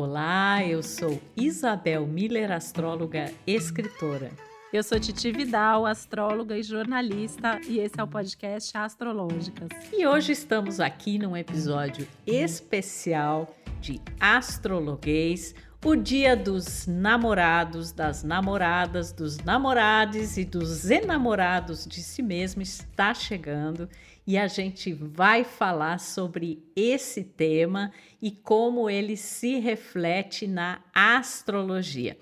Olá, eu sou Isabel Miller, astróloga escritora. Eu sou Titi Vidal, astróloga e jornalista, e esse é o podcast Astrológicas. E hoje estamos aqui num episódio especial de Astrologuês, o dia dos namorados, das namoradas, dos namorados e dos enamorados de si mesmo está chegando e a gente vai falar sobre esse tema e como ele se reflete na astrologia.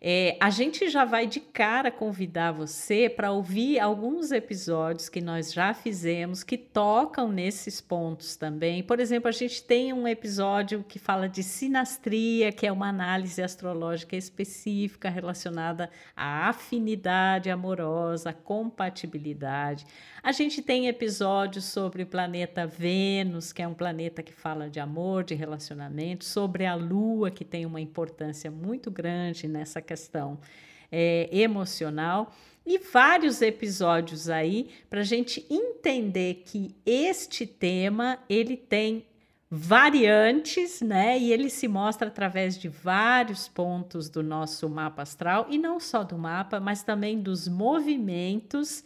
É, a gente já vai de cara convidar você para ouvir alguns episódios que nós já fizemos que tocam nesses pontos também. Por exemplo, a gente tem um episódio que fala de sinastria, que é uma análise astrológica específica relacionada à afinidade amorosa, compatibilidade. A gente tem episódios sobre o planeta Vênus, que é um planeta que fala de amor, de relacionamento, sobre a Lua, que tem uma importância muito grande nessa questão é, emocional e vários episódios aí para a gente entender que este tema ele tem variantes, né? E ele se mostra através de vários pontos do nosso mapa astral e não só do mapa, mas também dos movimentos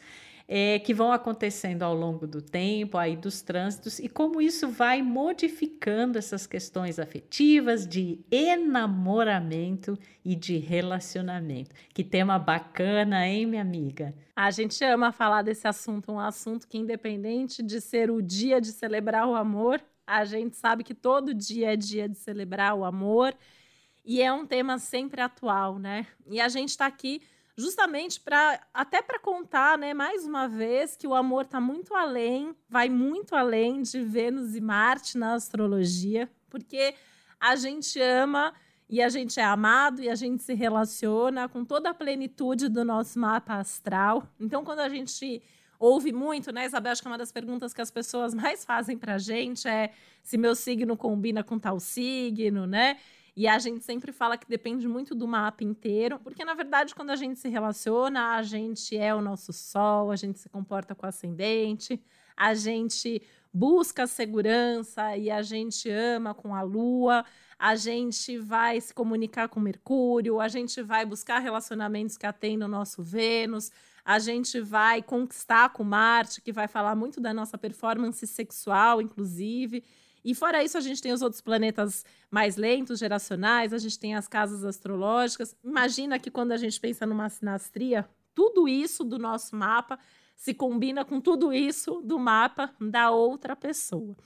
é, que vão acontecendo ao longo do tempo, aí dos trânsitos, e como isso vai modificando essas questões afetivas de enamoramento e de relacionamento. Que tema bacana, hein, minha amiga? A gente ama falar desse assunto, um assunto que, independente de ser o dia de celebrar o amor, a gente sabe que todo dia é dia de celebrar o amor. E é um tema sempre atual, né? E a gente está aqui justamente para até para contar, né, mais uma vez que o amor está muito além, vai muito além de Vênus e Marte na astrologia, porque a gente ama e a gente é amado e a gente se relaciona com toda a plenitude do nosso mapa astral. Então, quando a gente ouve muito, né, Isabel? Acho que é uma das perguntas que as pessoas mais fazem para a gente é se meu signo combina com tal signo, né? E a gente sempre fala que depende muito do mapa inteiro, porque na verdade, quando a gente se relaciona, a gente é o nosso sol, a gente se comporta com o ascendente, a gente busca segurança e a gente ama com a lua, a gente vai se comunicar com Mercúrio, a gente vai buscar relacionamentos que atendam o nosso Vênus, a gente vai conquistar com Marte, que vai falar muito da nossa performance sexual, inclusive. E fora isso, a gente tem os outros planetas mais lentos, geracionais, a gente tem as casas astrológicas. Imagina que quando a gente pensa numa sinastria, tudo isso do nosso mapa se combina com tudo isso do mapa da outra pessoa.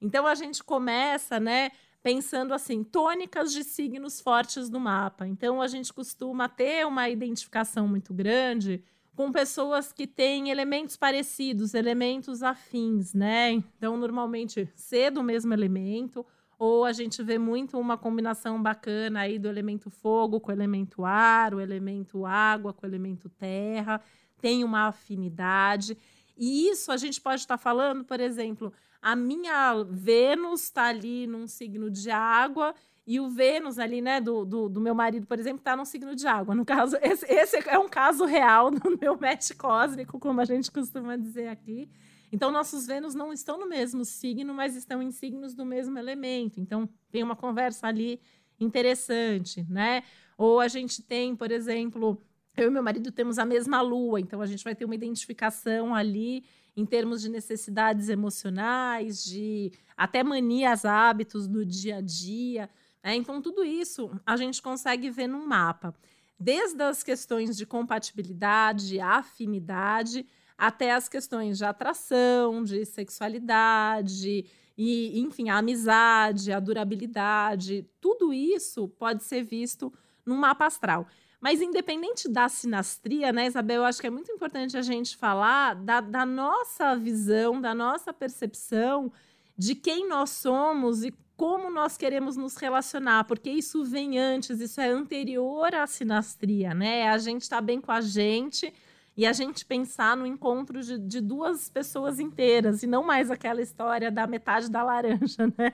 Então a gente começa, né, pensando assim, tônicas de signos fortes no mapa. Então a gente costuma ter uma identificação muito grande com pessoas que têm elementos parecidos, elementos afins, né? Então, normalmente, ser do mesmo elemento, ou a gente vê muito uma combinação bacana aí do elemento fogo com o elemento ar, o elemento água com o elemento terra, tem uma afinidade. E isso a gente pode estar falando, por exemplo, a minha Vênus está ali num signo de água e o Vênus ali, né, do, do, do meu marido, por exemplo, está no signo de água. No caso, esse, esse é um caso real do meu match cósmico, como a gente costuma dizer aqui. Então, nossos Vênus não estão no mesmo signo, mas estão em signos do mesmo elemento. Então, tem uma conversa ali interessante, né? Ou a gente tem, por exemplo, eu e meu marido temos a mesma lua, então a gente vai ter uma identificação ali em termos de necessidades emocionais, de até manias, hábitos do dia a dia. É, então, tudo isso a gente consegue ver num mapa, desde as questões de compatibilidade, afinidade, até as questões de atração, de sexualidade, e, enfim, a amizade, a durabilidade, tudo isso pode ser visto num mapa astral. Mas independente da sinastria, né, Isabel, eu acho que é muito importante a gente falar da, da nossa visão, da nossa percepção de quem nós somos e como nós queremos nos relacionar, porque isso vem antes, isso é anterior à sinastria, né? A gente está bem com a gente e a gente pensar no encontro de, de, duas pessoas inteiras e não mais aquela história da metade da laranja, né?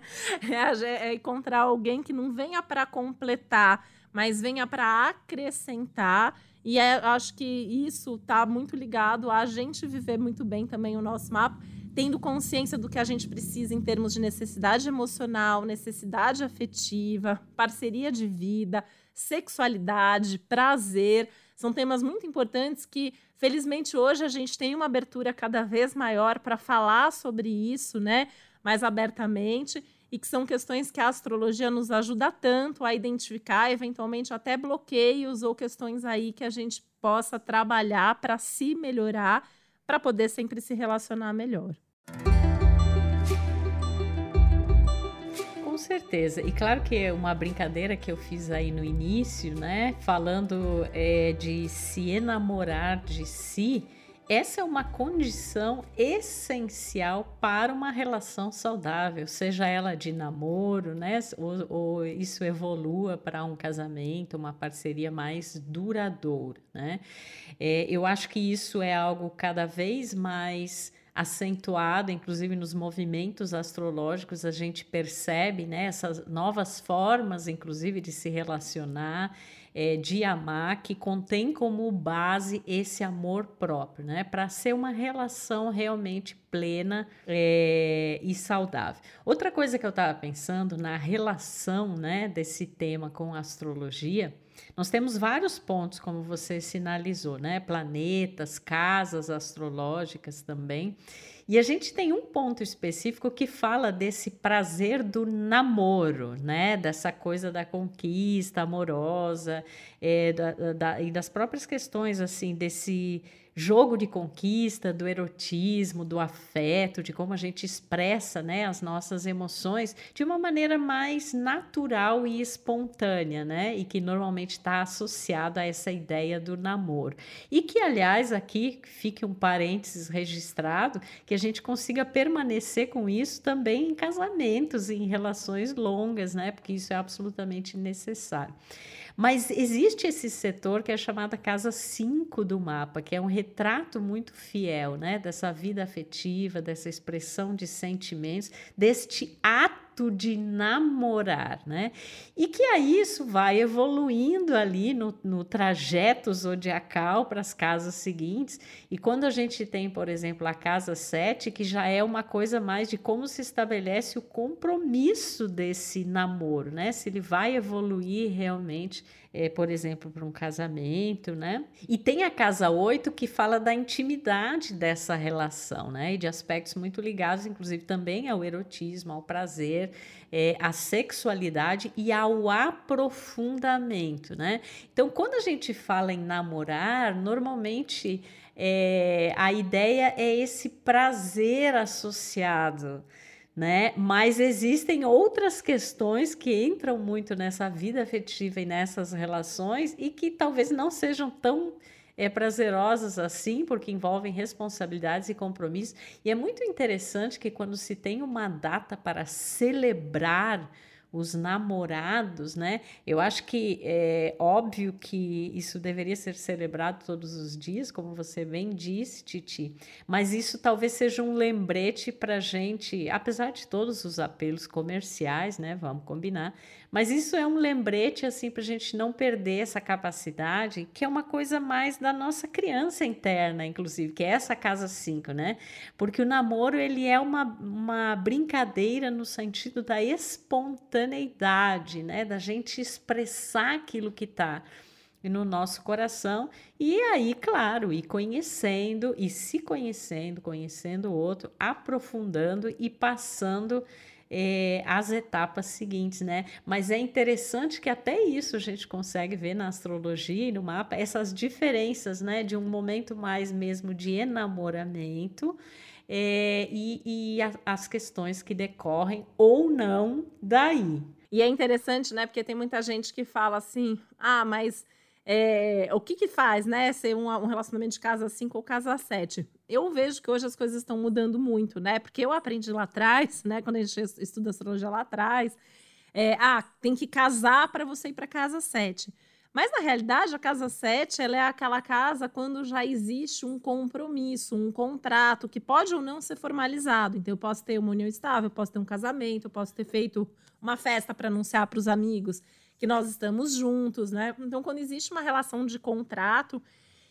É, é encontrar alguém que não venha para completar, mas venha para acrescentar. E é, acho que isso está muito ligado a gente viver muito bem também o nosso mapa tendo consciência do que a gente precisa em termos de necessidade emocional, necessidade afetiva, parceria de vida, sexualidade, prazer. São temas muito importantes que, felizmente, hoje a gente tem uma abertura cada vez maior para falar sobre isso, né? Mais abertamente e que são questões que a astrologia nos ajuda tanto a identificar, eventualmente até bloqueios ou questões aí que a gente possa trabalhar para se melhorar, para poder sempre se relacionar melhor. Com certeza. E claro que é uma brincadeira que eu fiz aí no início, né? Falando é, de se enamorar de si essa é uma condição essencial para uma relação saudável, seja ela de namoro, né? Ou, ou isso evolua para um casamento, uma parceria mais duradoura, né? É, eu acho que isso é algo cada vez mais acentuado, inclusive nos movimentos astrológicos, a gente percebe né, essas novas formas, inclusive, de se relacionar é, de amar que contém como base esse amor próprio, né? Para ser uma relação realmente plena é, e saudável. Outra coisa que eu estava pensando na relação, né, desse tema com a astrologia. Nós temos vários pontos, como você sinalizou, né? Planetas, casas astrológicas também. E a gente tem um ponto específico que fala desse prazer do namoro, né? Dessa coisa da conquista amorosa é, da, da, e das próprias questões, assim, desse jogo de conquista, do erotismo, do afeto, de como a gente expressa né, as nossas emoções de uma maneira mais natural e espontânea, né? E que normalmente está associada a essa ideia do namoro. E que, aliás, aqui fique um parênteses registrado, que a gente consiga permanecer com isso também em casamentos, em relações longas, né? Porque isso é absolutamente necessário. Mas existe esse setor que é chamada casa 5 do mapa, que é um retrato muito fiel, né, dessa vida afetiva, dessa expressão de sentimentos, deste ato ato de namorar, né? E que aí isso vai evoluindo ali no, no trajeto zodiacal para as casas seguintes. E quando a gente tem, por exemplo, a casa 7, que já é uma coisa mais de como se estabelece o compromisso desse namoro, né? Se ele vai evoluir realmente é, por exemplo, para um casamento, né? E tem a casa 8 que fala da intimidade dessa relação, né? E de aspectos muito ligados, inclusive, também ao erotismo, ao prazer, é, à sexualidade e ao aprofundamento, né? Então, quando a gente fala em namorar, normalmente é, a ideia é esse prazer associado né? Mas existem outras questões que entram muito nessa vida afetiva e nessas relações e que talvez não sejam tão é, prazerosas assim, porque envolvem responsabilidades e compromissos. E é muito interessante que quando se tem uma data para celebrar os namorados, né? Eu acho que é óbvio que isso deveria ser celebrado todos os dias, como você bem disse, Titi. Mas isso talvez seja um lembrete para gente, apesar de todos os apelos comerciais, né? Vamos combinar. Mas isso é um lembrete assim para a gente não perder essa capacidade, que é uma coisa mais da nossa criança interna, inclusive, que é essa casa 5, né? Porque o namoro ele é uma, uma brincadeira no sentido da espontaneidade, né? Da gente expressar aquilo que está no nosso coração e aí, claro, ir conhecendo e se conhecendo, conhecendo o outro, aprofundando e passando é, as etapas seguintes, né? Mas é interessante que até isso a gente consegue ver na astrologia e no mapa, essas diferenças, né? De um momento mais mesmo de enamoramento. É, e, e a, as questões que decorrem ou não daí. E é interessante, né? Porque tem muita gente que fala assim: ah, mas é, o que que faz, né? Ser um, um relacionamento de casa 5 ou casa 7? Eu vejo que hoje as coisas estão mudando muito, né? Porque eu aprendi lá atrás, né? Quando a gente estuda astrologia lá atrás, é, ah, tem que casar para você ir para casa 7. Mas na realidade, a casa 7 ela é aquela casa quando já existe um compromisso, um contrato que pode ou não ser formalizado. Então, eu posso ter uma união estável, eu posso ter um casamento, eu posso ter feito uma festa para anunciar para os amigos que nós estamos juntos, né? Então, quando existe uma relação de contrato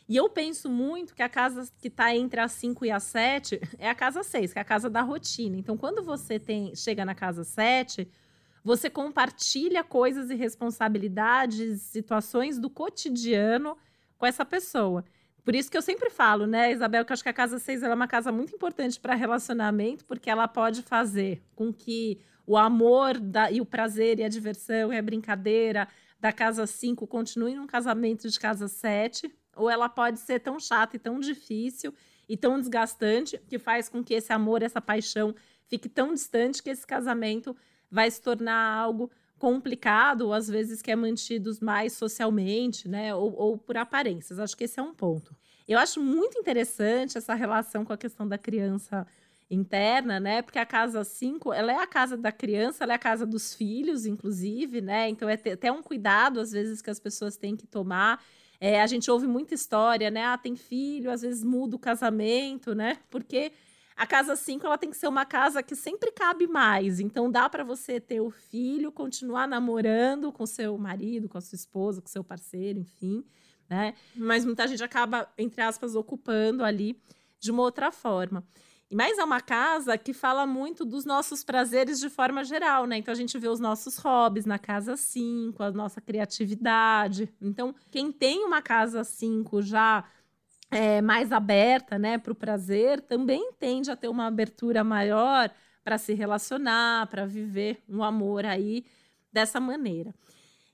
E eu penso muito que a casa que está entre as 5 e as 7 é a casa 6, que é a casa da rotina. Então, quando você tem chega na casa 7, você compartilha coisas e responsabilidades, situações do cotidiano com essa pessoa. Por isso que eu sempre falo, né, Isabel, que eu acho que a casa 6 é uma casa muito importante para relacionamento, porque ela pode fazer com que o amor da, e o prazer e a diversão e a brincadeira da casa 5 continue num casamento de casa 7, ou ela pode ser tão chata e tão difícil e tão desgastante que faz com que esse amor, essa paixão fique tão distante que esse casamento vai se tornar algo complicado, ou às vezes que é mantido mais socialmente, né? Ou, ou, por aparências. Acho que esse é um ponto. Eu acho muito interessante essa relação com a questão da criança interna, né? Porque a casa 5, ela é a casa da criança, ela é a casa dos filhos, inclusive, né? Então é até um cuidado, às vezes, que as pessoas têm que tomar. É, a gente ouve muita história, né? Ah, tem filho, às vezes muda o casamento, né? Porque a casa 5 ela tem que ser uma casa que sempre cabe mais. Então dá para você ter o filho, continuar namorando com seu marido, com a sua esposa, com seu parceiro, enfim, né? Mas muita gente acaba entre aspas ocupando ali de uma outra forma. Mas é uma casa que fala muito dos nossos prazeres de forma geral, né? Então a gente vê os nossos hobbies na casa 5, a nossa criatividade. Então, quem tem uma casa 5 já é, mais aberta né, para o prazer, também tende a ter uma abertura maior para se relacionar, para viver um amor aí dessa maneira.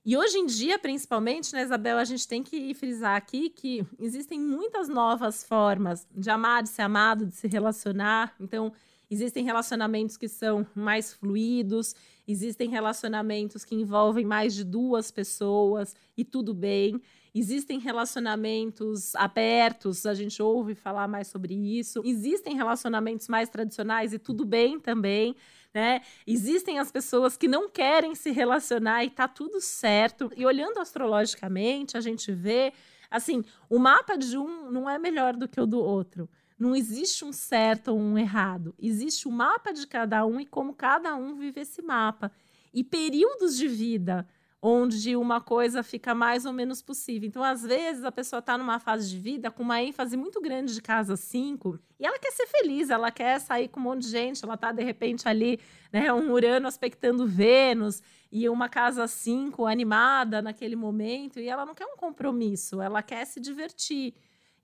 E hoje em dia, principalmente, né, Isabel, a gente tem que frisar aqui que existem muitas novas formas de amar, de ser amado, de se relacionar. Então, existem relacionamentos que são mais fluidos, existem relacionamentos que envolvem mais de duas pessoas e tudo bem. Existem relacionamentos abertos, a gente ouve falar mais sobre isso. Existem relacionamentos mais tradicionais e tudo bem também. Né? Existem as pessoas que não querem se relacionar e tá tudo certo. E olhando astrologicamente, a gente vê assim, o mapa de um não é melhor do que o do outro. Não existe um certo ou um errado. Existe o mapa de cada um e como cada um vive esse mapa. E períodos de vida onde uma coisa fica mais ou menos possível. Então, às vezes, a pessoa está numa fase de vida com uma ênfase muito grande de casa 5 e ela quer ser feliz, ela quer sair com um monte de gente, ela está, de repente, ali, né, um Urano aspectando Vênus e uma casa 5 animada naquele momento e ela não quer um compromisso, ela quer se divertir.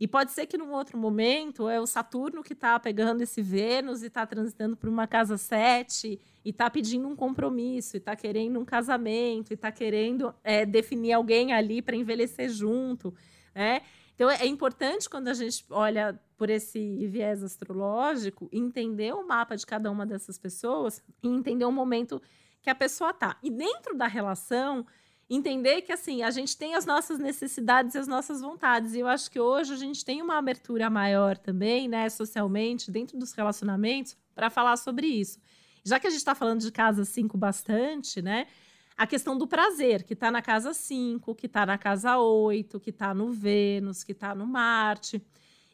E pode ser que num outro momento é o Saturno que está pegando esse Vênus e está transitando por uma casa 7 e está pedindo um compromisso, e está querendo um casamento, e está querendo é, definir alguém ali para envelhecer junto, né? Então é importante quando a gente olha por esse viés astrológico, entender o mapa de cada uma dessas pessoas e entender o momento que a pessoa está. E dentro da relação, entender que assim a gente tem as nossas necessidades e as nossas vontades. E eu acho que hoje a gente tem uma abertura maior também, né, socialmente, dentro dos relacionamentos, para falar sobre isso. Já que a gente está falando de casa 5 bastante, né? A questão do prazer, que está na casa 5, que está na casa 8, que está no Vênus, que está no Marte.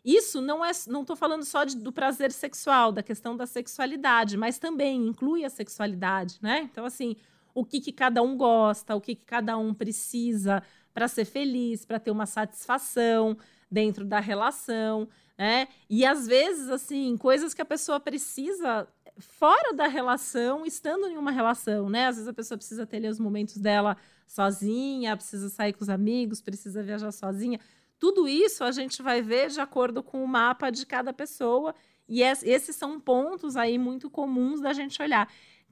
Isso não é, não estou falando só de, do prazer sexual, da questão da sexualidade, mas também inclui a sexualidade, né? Então, assim, o que, que cada um gosta, o que, que cada um precisa para ser feliz, para ter uma satisfação dentro da relação, né? E às vezes, assim, coisas que a pessoa precisa fora da relação, estando em uma relação, né? Às vezes a pessoa precisa ter ali os momentos dela sozinha, precisa sair com os amigos, precisa viajar sozinha. Tudo isso a gente vai ver de acordo com o mapa de cada pessoa, e esses são pontos aí muito comuns da gente olhar.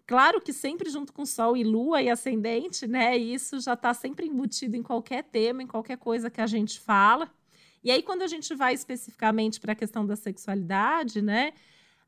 Claro que sempre junto com Sol e Lua e Ascendente, né? Isso já está sempre embutido em qualquer tema, em qualquer coisa que a gente fala. E aí, quando a gente vai especificamente para a questão da sexualidade, né?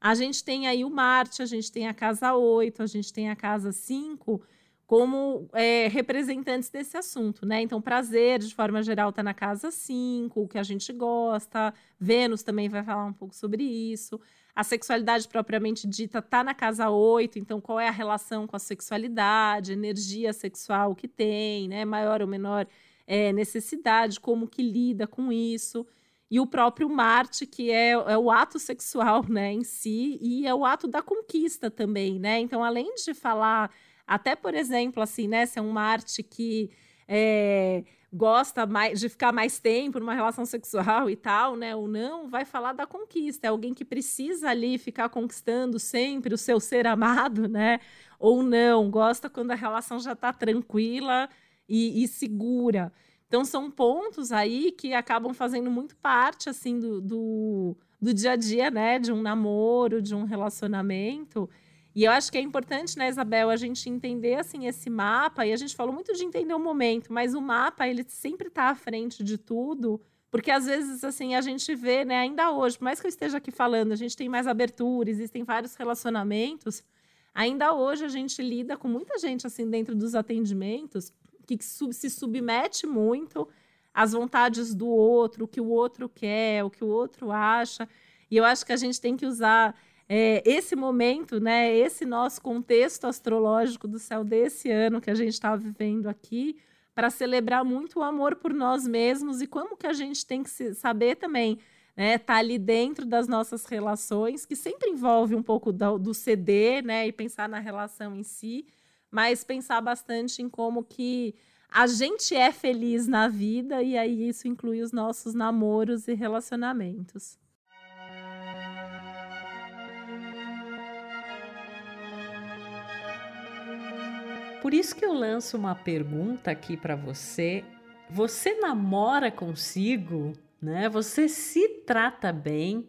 A gente tem aí o Marte, a gente tem a casa 8, a gente tem a casa 5 como é, representantes desse assunto, né? Então, prazer, de forma geral, está na casa 5, o que a gente gosta. Vênus também vai falar um pouco sobre isso. A sexualidade propriamente dita está na casa 8, então qual é a relação com a sexualidade, energia sexual que tem, né? Maior ou menor é, necessidade, como que lida com isso. E o próprio Marte, que é, é, o ato sexual né, em si, e é o ato da conquista também, né? Então, além de falar, até por exemplo, assim, né, se é um Marte que é, gosta mais de ficar mais tempo numa relação sexual e tal, né? O não vai falar da conquista. É alguém que precisa ali ficar conquistando sempre o seu ser amado, né? Ou não, gosta quando a relação já está tranquila e, e, segura. Então são pontos aí que acabam fazendo muito parte assim do, do, do dia a dia, né? De um namoro, de um relacionamento. E eu acho que é importante, né, Isabel, a gente entender assim esse mapa, e a gente falou muito de entender o momento, mas o mapa, ele sempre está à frente de tudo, porque às vezes assim a gente vê, né, ainda hoje, por mais que eu esteja aqui falando, a gente tem mais abertura, existem vários relacionamentos, ainda hoje a gente lida com muita gente assim dentro dos atendimentos que se submete muito às vontades do outro, o que o outro quer, o que o outro acha. E eu acho que a gente tem que usar é, esse momento, né, esse nosso contexto astrológico do céu desse ano que a gente está vivendo aqui, para celebrar muito o amor por nós mesmos e como que a gente tem que saber também né, tá ali dentro das nossas relações, que sempre envolve um pouco do, do ceder, né, e pensar na relação em si, mas pensar bastante em como que a gente é feliz na vida e aí isso inclui os nossos namoros e relacionamentos. Por isso que eu lanço uma pergunta aqui para você. Você namora consigo, né? Você se trata bem,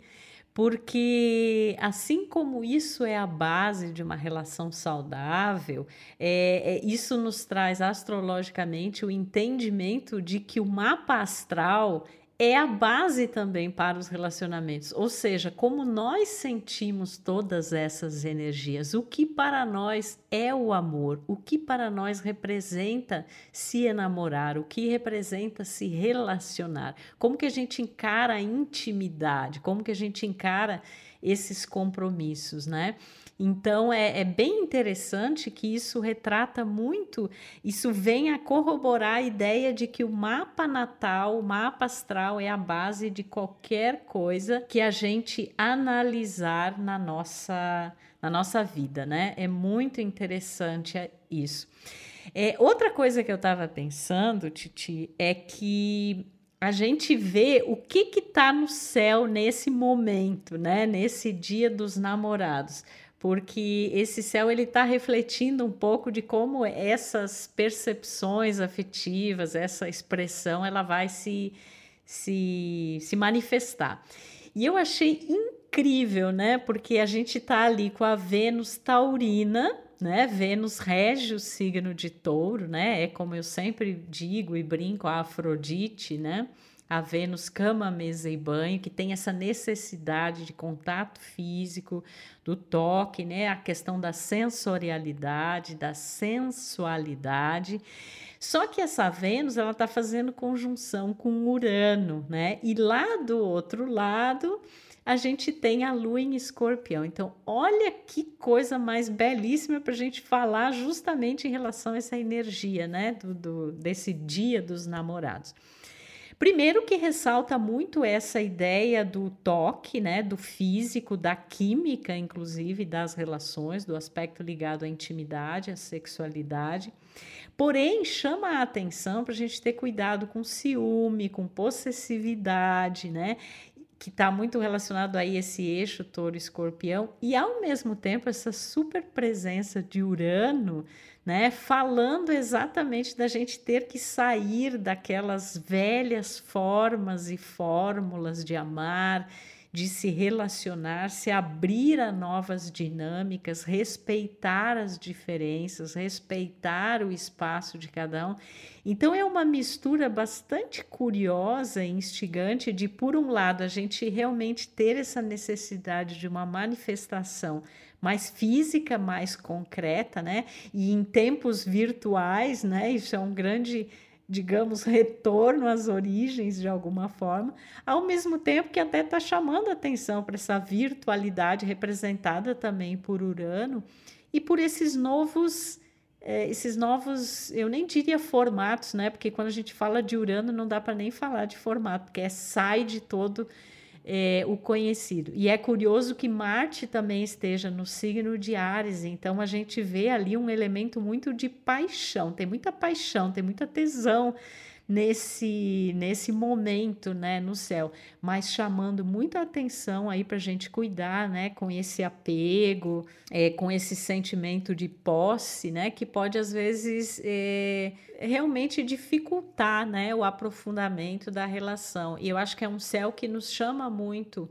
porque assim como isso é a base de uma relação saudável, é, é, isso nos traz astrologicamente o entendimento de que o mapa astral é a base também para os relacionamentos. Ou seja, como nós sentimos todas essas energias, o que para nós é o amor, o que para nós representa se enamorar, o que representa se relacionar, como que a gente encara a intimidade, como que a gente encara esses compromissos, né? Então é, é, bem interessante que isso retrata muito, isso vem a corroborar a ideia de que o mapa natal, o mapa astral é a base de qualquer coisa que a gente analisar na nossa, na nossa vida, né? É muito interessante isso. É, outra coisa que eu estava pensando, Titi, é que a gente vê o que que tá no céu nesse momento, né? Nesse dia dos namorados porque esse céu ele está refletindo um pouco de como essas percepções afetivas, essa expressão, ela vai se, se, se manifestar. E eu achei incrível, né? Porque a gente está ali com a Vênus taurina, né? Vênus rege o signo de touro, né? É como eu sempre digo e brinco, a Afrodite, né? A Vênus cama, mesa e banho, que tem essa necessidade de contato físico, do toque, né? A questão da sensorialidade, da sensualidade. Só que essa Vênus ela está fazendo conjunção com Urano, né? E lá do outro lado a gente tem a Lua em Escorpião. Então, olha que coisa mais belíssima para a gente falar justamente em relação a essa energia, né? Do, do, desse dia dos namorados. Primeiro que ressalta muito essa ideia do toque, né, do físico, da química, inclusive das relações, do aspecto ligado à intimidade, à sexualidade. Porém, chama a atenção para a gente ter cuidado com ciúme, com possessividade, né? Que está muito relacionado aí esse eixo touro-escorpião e ao mesmo tempo essa super presença de Urano né? Falando exatamente da gente ter que sair daquelas velhas formas e fórmulas de amar, de se relacionar, se abrir a novas dinâmicas, respeitar as diferenças, respeitar o espaço de cada um. Então é uma mistura bastante curiosa e instigante de, por um lado, a gente realmente ter essa necessidade de uma manifestação mais física, mais concreta, né? E em tempos virtuais, né? Isso é um grande, digamos, retorno às origens de alguma forma, ao mesmo tempo que até está chamando atenção para essa virtualidade representada também por Urano e por esses novos é, esses novos, eu nem diria formatos, né? Porque quando a gente fala de Urano, não dá para nem falar de formato, porque é sai de todo é, o conhecido. E é curioso que Marte também esteja no signo de Ares, então a gente vê ali um elemento muito de paixão, tem muita paixão, tem muita tesão nesse, nesse momento, né, no céu, mas chamando muita atenção aí para a gente cuidar, né, com esse apego, é, com esse sentimento de posse, né, que pode às vezes é, realmente dificultar, né, o aprofundamento da relação. E eu acho que é um céu que nos chama muito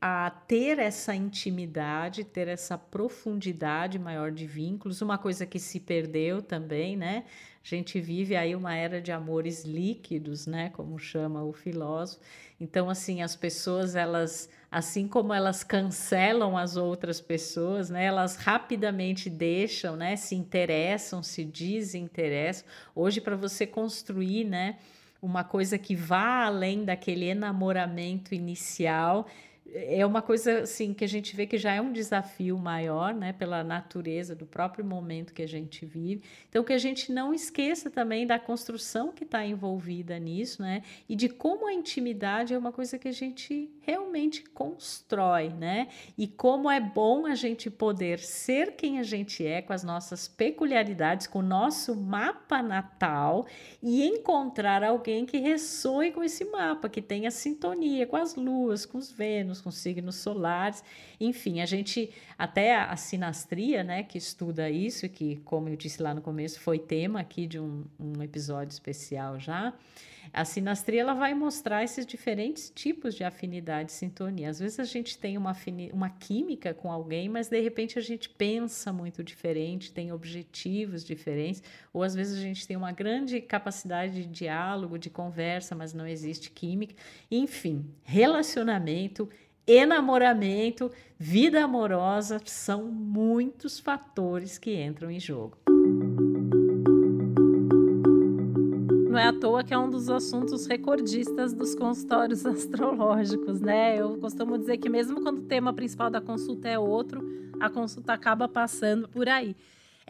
a ter essa intimidade, ter essa profundidade maior de vínculos, uma coisa que se perdeu também, né? A gente vive aí uma era de amores líquidos, né, como chama o filósofo. Então, assim, as pessoas, elas, assim como elas cancelam as outras pessoas, né, elas rapidamente deixam, né, se interessam, se desinteressam. Hoje, para você construir, né, uma coisa que vá além daquele enamoramento inicial, é uma coisa assim que a gente vê que já é um desafio maior, né, pela natureza do próprio momento que a gente vive. Então que a gente não esqueça também da construção que está envolvida nisso, né, e de como a intimidade é uma coisa que a gente realmente constrói, né, e como é bom a gente poder ser quem a gente é com as nossas peculiaridades, com o nosso mapa natal e encontrar alguém que ressoe com esse mapa, que tenha sintonia com as luas, com os Vênus com signos solares, enfim, a gente até a, sinastria, né, que estuda isso, que como eu disse lá no começo, foi tema aqui de um, um episódio especial já. A sinastria ela vai mostrar esses diferentes tipos de afinidade e sintonia. Às vezes a gente tem uma, uma química com alguém, mas de repente a gente pensa muito diferente, tem objetivos diferentes, ou às vezes a gente tem uma grande capacidade de diálogo, de conversa, mas não existe química. Enfim, relacionamento enamoramento, vida amorosa, são muitos fatores que entram em jogo. Não é à toa que é um dos assuntos recordistas dos consultórios astrológicos, né? Eu costumo dizer que mesmo quando o tema principal da consulta é outro, a consulta acaba passando por aí.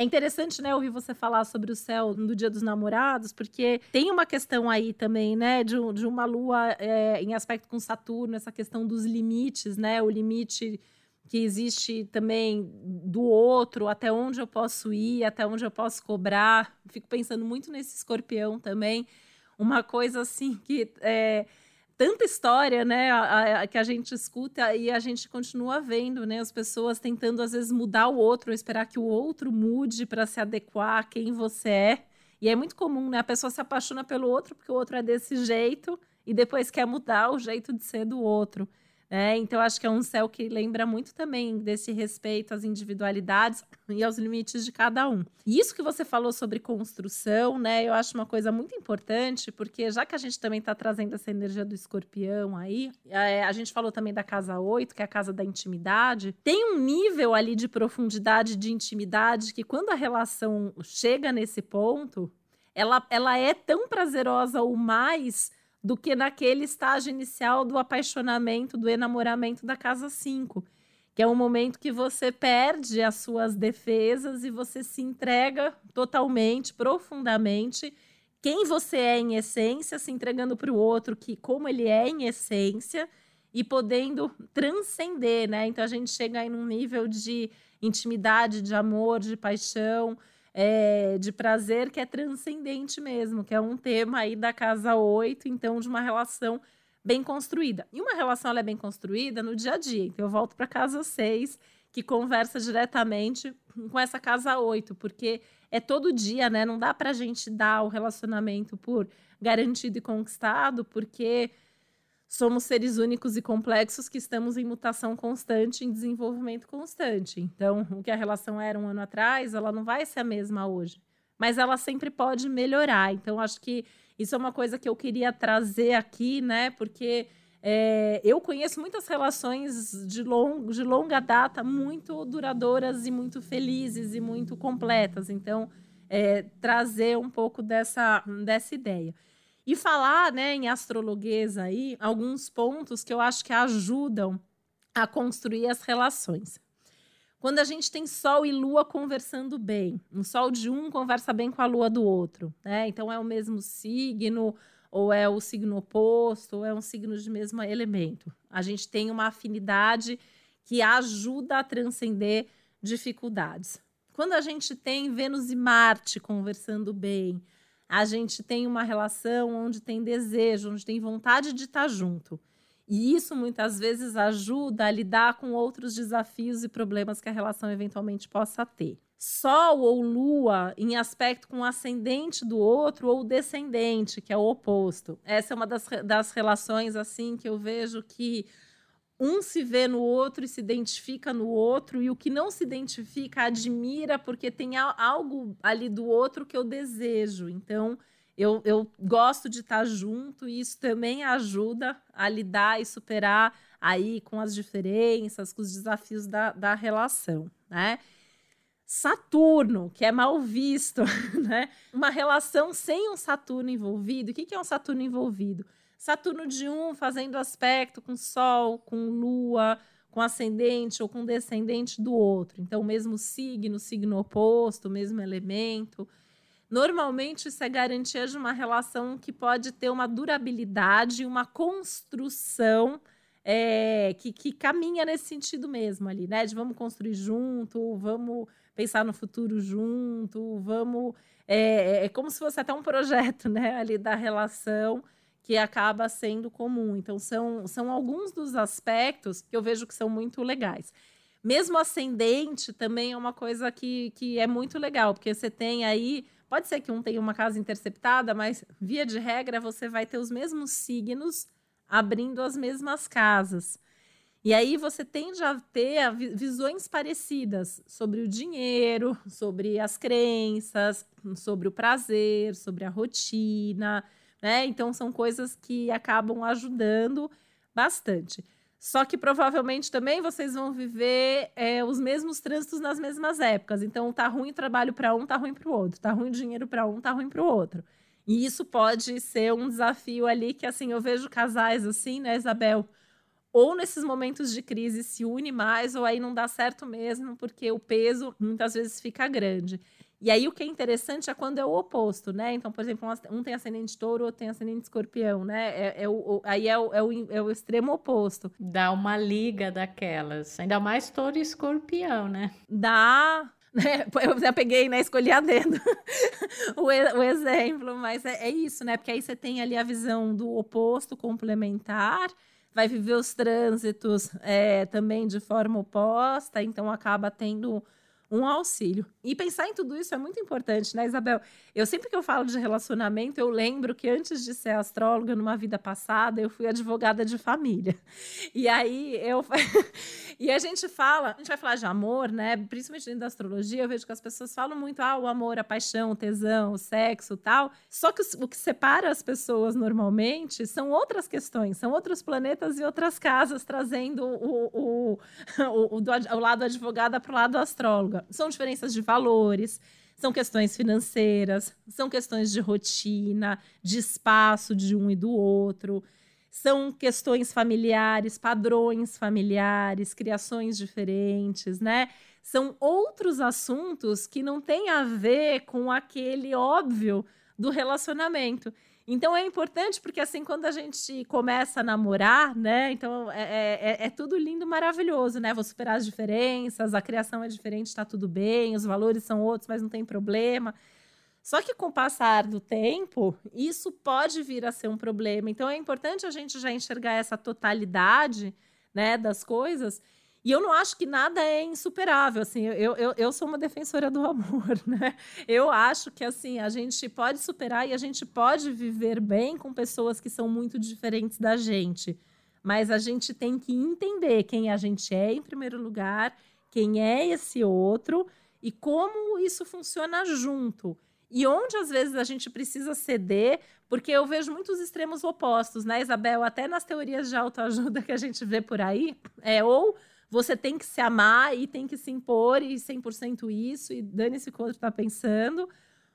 É interessante, né, ouvir você falar sobre o céu no Dia dos Namorados, porque tem uma questão aí também, né, de, de uma lua é, em aspecto com Saturno, essa questão dos limites, né, o limite que existe também do outro, até onde eu posso ir, até onde eu posso cobrar. Fico pensando muito nesse escorpião também. Uma coisa assim que é, tanta história, né, a, a, que a gente escuta e a gente continua vendo, né, as pessoas tentando às vezes mudar o outro, esperar que o outro mude para se adequar a quem você é. E é muito comum, né, a pessoa se apaixona pelo outro porque o outro é desse jeito e depois quer mudar o jeito de ser do outro. É, então, acho que é um céu que lembra muito também desse respeito às individualidades e aos limites de cada um. E isso que você falou sobre construção, né? Eu acho uma coisa muito importante, porque já que a gente também está trazendo essa energia do escorpião aí, é, a gente falou também da casa 8, que é a casa da intimidade, tem um nível ali de profundidade de intimidade que quando a relação chega nesse ponto, ela, ela é tão prazerosa ou mais do que naquele estágio inicial do apaixonamento, do enamoramento da casa 5, que é um momento que você perde as suas defesas e você se entrega totalmente, profundamente, quem você é em essência, se entregando para o outro, que como ele é em essência e podendo transcender, né? Então a gente chega aí num nível de intimidade, de amor, de paixão, é, de prazer que é transcendente mesmo, que é um tema aí da casa 8, então de uma relação bem construída. E uma relação ela é bem construída no dia a dia. Então eu volto para casa 6, que conversa diretamente com essa casa 8, porque é todo dia, né? Não dá para a gente dar o relacionamento por garantido e conquistado, porque somos seres únicos e complexos que estamos em mutação constante, em desenvolvimento constante. Então, o que a relação era um ano atrás, ela não vai ser a mesma hoje. Mas ela sempre pode melhorar. Então, acho que isso é uma coisa que eu queria trazer aqui, né? Porque é, eu conheço muitas relações de, long, de longa data muito duradouras e muito felizes e muito completas. Então, é, trazer um pouco dessa, dessa ideia. E falar, né, em astrologuês aí, alguns pontos que eu acho que ajudam a construir as relações. Quando a gente tem Sol e Lua conversando bem, o Sol de um conversa bem com a Lua do outro, né? Então é o mesmo signo, ou é o signo oposto, ou é um signo de mesmo elemento. A gente tem uma afinidade que ajuda a transcender dificuldades. Quando a gente tem Vênus e Marte conversando bem, a gente tem uma relação onde tem desejo, onde tem vontade de estar junto. E isso muitas vezes ajuda a lidar com outros desafios e problemas que a relação eventualmente possa ter. Sol ou Lua em aspecto com ascendente do outro ou descendente, que é o oposto. Essa é uma das, das relações assim que eu vejo que um se vê no outro e se identifica no outro, e o que não se identifica admira porque tem algo ali do outro que eu desejo. Então, eu, eu gosto de estar junto e isso também ajuda a lidar e superar aí com as diferenças, com os desafios da, da relação, né? Saturno, que é mal visto, né? Uma relação sem um Saturno envolvido. O que é um Saturno envolvido? Saturno de um fazendo aspecto com Sol, com Lua, com ascendente ou com descendente do outro. Então, o mesmo signo, signo oposto, o mesmo elemento. Normalmente, isso é garantia de uma relação que pode ter uma durabilidade, uma construção é, que, que caminha nesse sentido mesmo ali, né? De vamos construir junto, vamos pensar no futuro junto, vamos. É, é como se fosse até um projeto, né? Ali da relação que acaba sendo comum. Então, são, são alguns dos aspectos que eu vejo que são muito legais. Mesmo ascendente também é uma coisa que, que é muito legal, porque você tem aí. Pode ser que um tenha uma casa interceptada, mas via de regra você vai ter os mesmos signos abrindo as mesmas casas. E aí você tende a ter visões parecidas sobre o dinheiro, sobre as crenças, sobre o prazer, sobre a rotina né? Então são coisas que acabam ajudando bastante. Só que provavelmente também vocês vão viver é, os mesmos trânsitos nas mesmas épocas. Então tá ruim trabalho para um, tá ruim para o outro. Tá ruim dinheiro para um, tá ruim para o outro. E isso pode ser um desafio ali que assim eu vejo casais assim, né, Isabel? Ou nesses momentos de crise se une mais, ou aí não dá certo mesmo, porque o peso muitas vezes fica grande. E aí o que é interessante é quando é o oposto, né? Então, por exemplo, um tem ascendente touro, outro tem ascendente escorpião, né? É, é o, aí é o, é, o, é o extremo oposto. Dá uma liga daquelas. Ainda mais touro e escorpião, né? Dá, né? Eu já peguei, né? Escolhi a dedo o, o, exemplo, mas é, é, isso, né? Porque aí você tem ali a visão do oposto complementar, vai viver os trânsitos é, também de forma oposta, então acaba tendo um auxílio. E pensar em tudo isso é muito importante, né, Isabel? Eu sempre que eu falo de relacionamento, eu lembro que antes de ser astróloga numa vida passada, eu fui advogada de família. E aí eu e a gente fala, a gente vai falar de amor, né? Principalmente dentro da astrologia, eu vejo que as pessoas falam muito ah, o amor, a paixão, o tesão, o sexo, tal. Só que o que separa as pessoas normalmente são outras questões, são outros planetas e outras casas trazendo o, o, o, o, o lado advogada para o lado astróloga. São diferenças de valores, são questões financeiras, são questões de rotina, de espaço de um e do outro, são questões familiares, padrões familiares, criações diferentes, né? São outros assuntos que não têm a ver com aquele óbvio do relacionamento. Então é importante porque assim quando a gente começa a namorar, né? Então é, é, é, é tudo lindo, maravilhoso, né? Vou superar as diferenças, a criação é diferente, está tudo bem, os valores são outros, mas não tem problema. Só que com o passar do tempo, isso pode vir a ser um problema. Então é importante a gente já enxergar essa totalidade, né, das coisas e eu não acho que nada é insuperável, assim, eu, eu, eu sou uma defensora do amor, né? Eu acho que, assim, a gente pode superar e a gente pode viver bem com pessoas que são muito diferentes da gente. Mas a gente tem que entender quem a gente é, em primeiro lugar, quem é esse outro e como isso funciona junto. E onde às vezes a gente precisa ceder, porque eu vejo muitos extremos opostos, né, Isabel? Até nas teorias de autoajuda que a gente vê por aí, é ou você tem que se amar e tem que se impor e 100% isso, e dane-se o que o outro está pensando.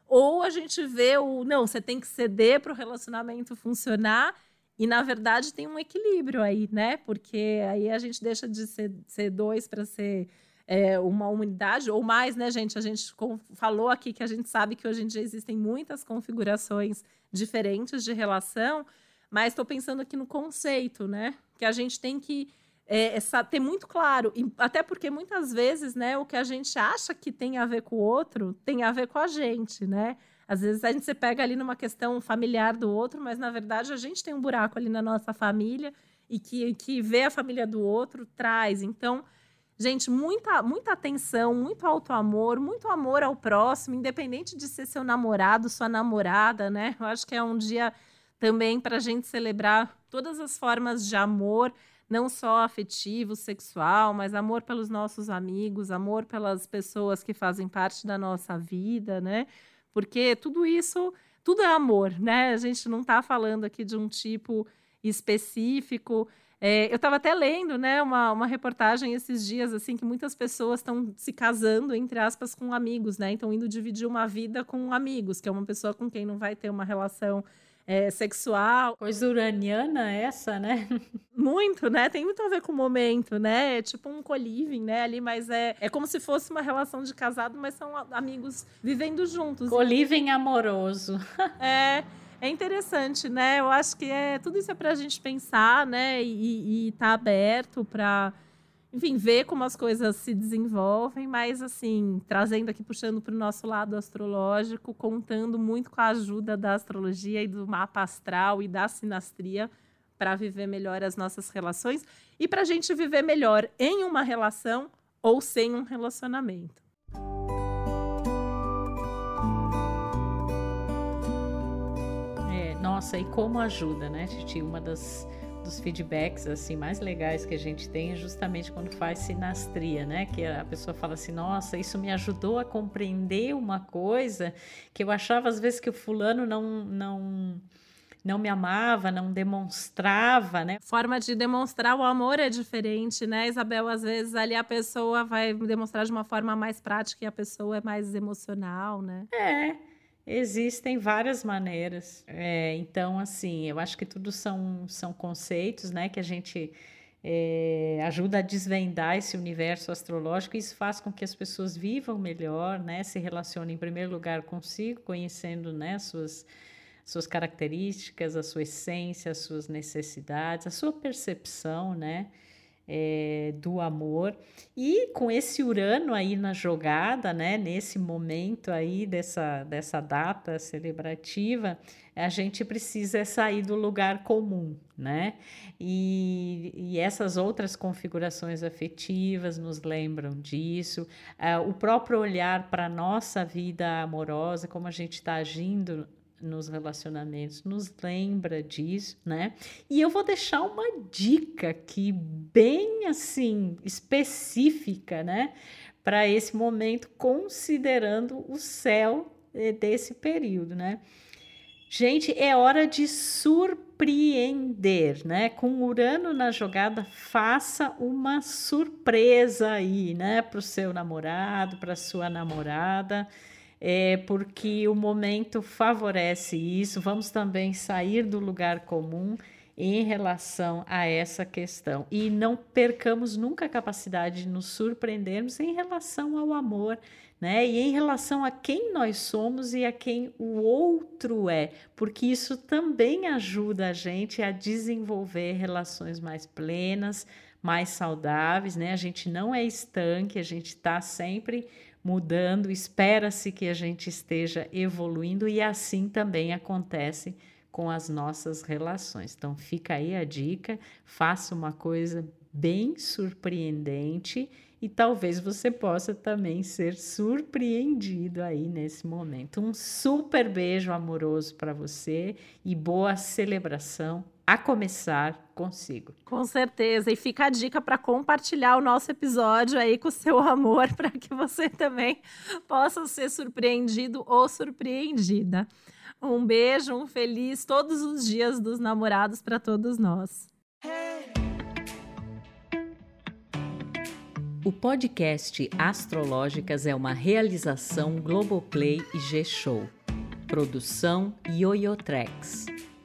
Ou a gente vê o, não, você tem que ceder para o relacionamento funcionar, e na verdade tem um equilíbrio aí, né? Porque aí a gente deixa de ser, ser dois para ser é, uma unidade, ou mais, né, gente? A gente falou aqui que a gente sabe que hoje em dia existem muitas configurações diferentes de relação, mas estou pensando aqui no conceito, né? Que a gente tem que é, ter muito claro, e até porque muitas vezes, né, o que a gente acha que tem a ver com o outro tem a ver com a gente, né? Às vezes a gente se pega ali numa questão familiar do outro, mas na verdade a gente tem um buraco ali na nossa família e que, que vê a família do outro traz. Então, gente, muita, muita atenção, muito alto amor, muito amor ao próximo, independente de ser seu namorado, sua namorada, né? Eu acho que é um dia também para a gente celebrar todas as formas de amor não só afetivo, sexual, mas amor pelos nossos amigos, amor pelas pessoas que fazem parte da nossa vida, né? Porque tudo isso, tudo é amor, né? A gente não está falando aqui de um tipo específico. É, eu estava até lendo, né, uma, uma reportagem esses dias, assim, que muitas pessoas estão se casando, entre aspas, com amigos, né? Então, indo dividir uma vida com amigos, que é uma pessoa com quem não vai ter uma relação é, sexual. Coisa uraniana essa, né? Muito, né? Tem muito a ver com o momento, né? É tipo um co-living, né? Ali, mas é, é como se fosse uma relação de casado, mas são amigos vivendo juntos. Co-living amoroso. é. É interessante, né? Eu acho que é tudo isso é para a gente pensar, né? E, estar tá aberto para enfim, ver como as coisas se desenvolvem, mas assim, trazendo aqui, puxando para o nosso lado astrológico, contando muito com a ajuda da astrologia e do mapa astral e da sinastria para viver melhor as nossas relações e para a gente viver melhor em uma relação ou sem um relacionamento. É, nossa, e como ajuda, né, Titi? Uma das dos feedbacks assim mais legais que a gente tem é justamente quando faz sinastria, né? Que a pessoa fala assim: "Nossa, isso me ajudou a compreender uma coisa que eu achava às vezes que o fulano não não não me amava, não demonstrava, né? Forma de demonstrar o amor é diferente, né, Isabel? Às vezes ali a pessoa vai demonstrar de uma forma mais prática e a pessoa é mais emocional, né? É. Existem várias maneiras. É, então, assim, eu acho que tudo são, são conceitos, né, que a gente é, ajuda a desvendar esse universo astrológico. E isso faz com que as pessoas vivam melhor, né, se relacionem em primeiro lugar consigo, conhecendo, né, suas suas características, a sua essência, as suas necessidades, a sua percepção, né? É, do amor. E com esse Urano aí na jogada, né, nesse momento aí dessa, dessa data celebrativa, a gente precisa sair do lugar comum, né? E, e essas outras configurações afetivas nos lembram disso. É, o próprio olhar para a nossa vida amorosa, como a gente está agindo nos relacionamentos nos lembra disso, né? E eu vou deixar uma dica aqui bem assim específica, né, para esse momento considerando o céu eh, desse período, né? Gente, é hora de surpreender, né? Com Urano na jogada, faça uma surpresa aí, né, para o seu namorado, para sua namorada é, porque o momento favorece isso. Vamos também sair do lugar comum em relação a essa questão. E não percamos nunca a capacidade de nos surpreendermos em relação ao amor, né? E em relação a quem nós somos e a quem o outro é, porque isso também ajuda a gente a desenvolver relações mais plenas, mais saudáveis, né? A gente não é estanque, a gente está sempre mudando, espera-se que a gente esteja evoluindo e assim também acontece com as nossas relações. Então fica aí a dica, faça uma coisa bem surpreendente e talvez você possa também ser surpreendido aí nesse momento. Um super beijo amoroso para você e boa celebração a começar consigo. Com certeza. E fica a dica para compartilhar o nosso episódio aí com o seu amor, para que você também possa ser surpreendido ou surpreendida. Um beijo, um feliz todos os dias dos namorados para todos nós. O podcast Astrológicas é uma realização Globoplay e G-Show. Produção Yoyotrex.